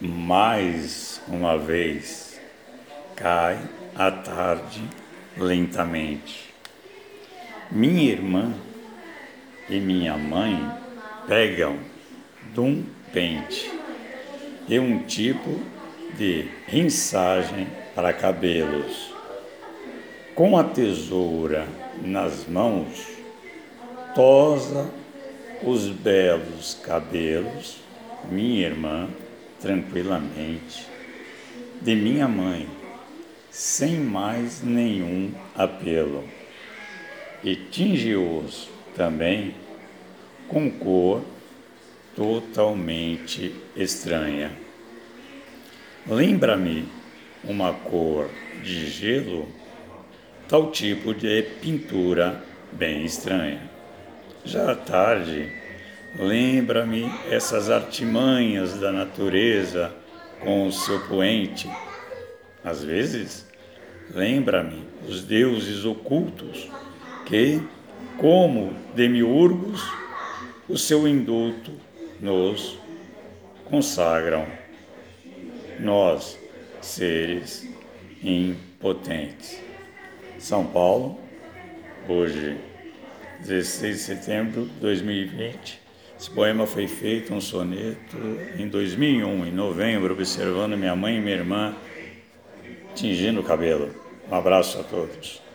mais uma vez cai a tarde lentamente. Minha irmã e minha mãe pegam de um pente e um tipo de rinçagem para cabelos. Com a tesoura nas mãos, tosa os belos cabelos, minha irmã, tranquilamente, de minha mãe, sem mais nenhum apelo, e tinge-os também com cor totalmente estranha. Lembra-me uma cor de gelo, tal tipo de pintura bem estranha. Já à tarde, lembra-me essas artimanhas da natureza com o seu poente. Às vezes, lembra-me os deuses ocultos que, como demiurgos, o seu indulto nos consagram. Nós, seres impotentes. São Paulo, hoje, 16 de setembro de 2020. Esse poema foi feito, um soneto, em 2001, em novembro, observando minha mãe e minha irmã tingindo o cabelo. Um abraço a todos.